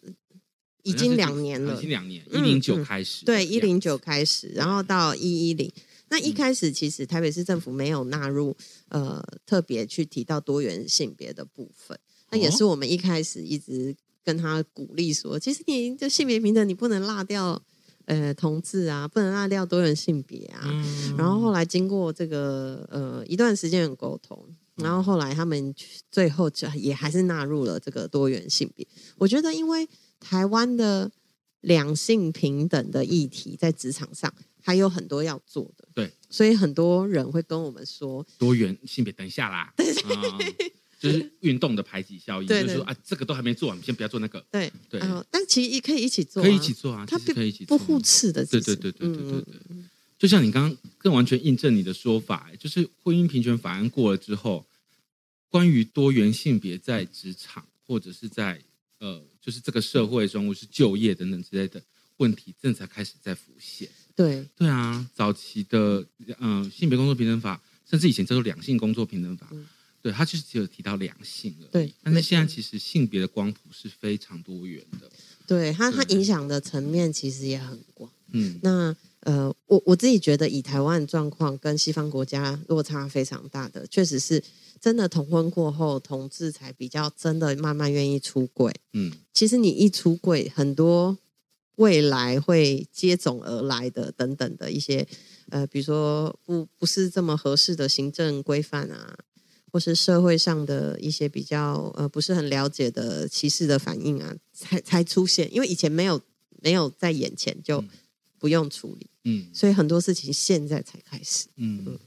已经两年了，已经两年，一零九开始，对，一零九开始，然后到一一零。那一开始其实台北市政府没有纳入，呃，特别去提到多元性别的部分。那也是我们一开始一直跟他鼓励说，其实你这性别平等，你不能落掉。呃，同志啊，不能落掉多元性别啊。嗯、然后后来经过这个呃一段时间的沟通，然后后来他们最后就也还是纳入了这个多元性别。我觉得，因为台湾的两性平等的议题在职场上还有很多要做的，对，所以很多人会跟我们说多元性别，等一下啦。就是运动的排挤效应，就是说啊，这个都还没做完，先不要做那个。对对，但其实也可以一起做，可以一起做啊，它可以一起做，不互斥的。对对对对对对对，就像你刚刚更完全印证你的说法，就是婚姻平权法案过了之后，关于多元性别在职场或者是在呃，就是这个社会中，或是就业等等之类的问题，正才开始在浮现。对对啊，早期的嗯性别工作平等法，甚至以前叫做两性工作平等法。对，他就是只有提到两性了。对，但是现在其实性别的光谱是非常多元的。对，它它影响的层面其实也很广。嗯，那呃，我我自己觉得以台湾状况跟西方国家落差非常大的，确实是真的同婚过后，同志才比较真的慢慢愿意出柜。嗯，其实你一出柜，很多未来会接踵而来的等等的一些呃，比如说不不是这么合适的行政规范啊。或是社会上的一些比较呃不是很了解的歧视的反应啊，才才出现。因为以前没有没有在眼前就不用处理，嗯，所以很多事情现在才开始。嗯，嗯，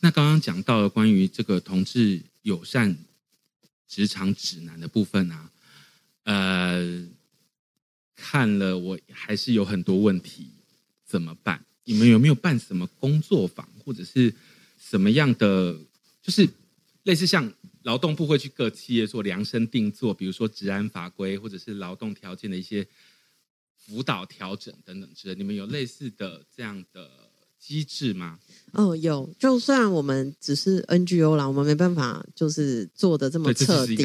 那刚刚讲到了关于这个同志友善职场指南的部分啊，呃，看了我还是有很多问题，怎么办？你们有没有办什么工作坊，或者是什么样的，就是类似像劳动部会去各企业做量身定做，比如说治安法规或者是劳动条件的一些辅导调整等等之类，你们有类似的这样的机制吗？哦，有。就算我们只是 NGO 啦，我们没办法就是做的这么彻底。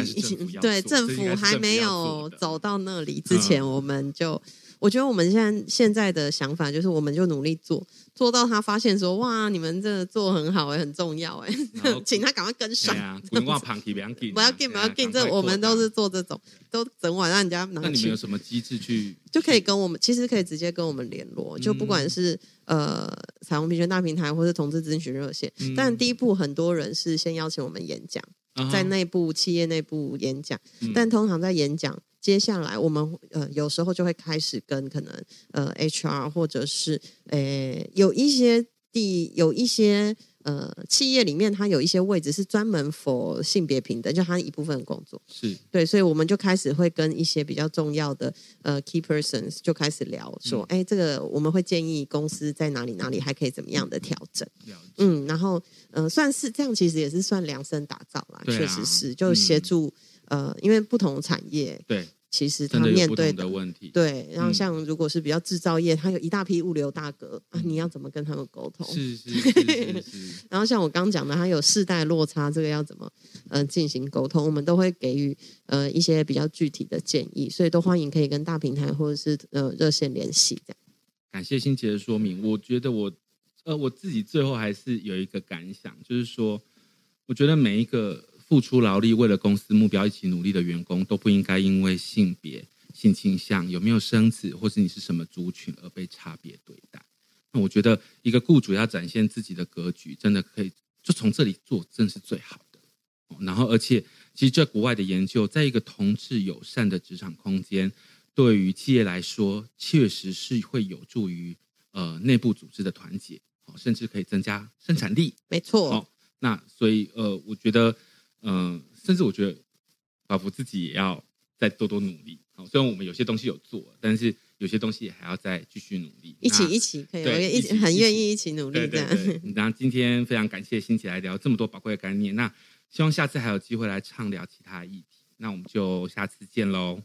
对，政府 还没有走到那里之前，我们就。我觉得我们现在现在的想法就是，我们就努力做，做到他发现说，哇，你们这做很好哎，很重要哎，请他赶快跟上。不要紧，不要紧，不要紧，这我们都是做这种，都整晚让人家拿。那你们有什么机制去？就可以跟我们，其实可以直接跟我们联络，就不管是呃彩虹平权大平台，或是同志咨询热线。但第一步，很多人是先邀请我们演讲，在内部企业内部演讲，但通常在演讲。接下来，我们呃有时候就会开始跟可能呃 HR 或者是呃有一些地有一些呃企业里面，它有一些位置是专门 for 性别平等，就它一部分的工作是。对，所以我们就开始会跟一些比较重要的呃 key persons 就开始聊说，哎、嗯，这个我们会建议公司在哪里哪里还可以怎么样的调整，嗯，然后呃算是这样，其实也是算量身打造啦，确、啊、实是就协助。嗯呃，因为不同产业，对，其实他面对的，的问题，对，然后像如果是比较制造业，他有一大批物流大哥，啊，你要怎么跟他们沟通？是是是，是，是。然后像我刚讲的，他有世代落差，这个要怎么呃进行沟通？我们都会给予呃一些比较具体的建议，所以都欢迎可以跟大平台或者是呃热线联系这样。感谢新杰的说明，我觉得我呃我自己最后还是有一个感想，就是说，我觉得每一个。付出劳力为了公司目标一起努力的员工都不应该因为性别、性倾向、有没有生子，或是你是什么族群而被差别对待。那我觉得一个雇主要展现自己的格局，真的可以就从这里做，真是最好的。然后，而且其实，在国外的研究，在一个同志友善的职场空间，对于企业来说，确实是会有助于呃内部组织的团结，甚至可以增加生产力。没错。那所以呃，我觉得。嗯，甚至我觉得，仿佛自己也要再多多努力。好，虽然我们有些东西有做，但是有些东西也还要再继续努力。一起一起可以，我，一起很愿意一起努力这样。然后今天非常感谢欣洁来聊这么多宝贵的概念。那希望下次还有机会来畅聊其他议题。那我们就下次见喽。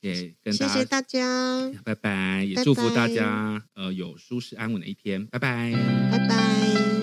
也跟大家谢谢大家，拜拜。也祝福大家呃有舒适安稳的一天。拜拜，拜拜。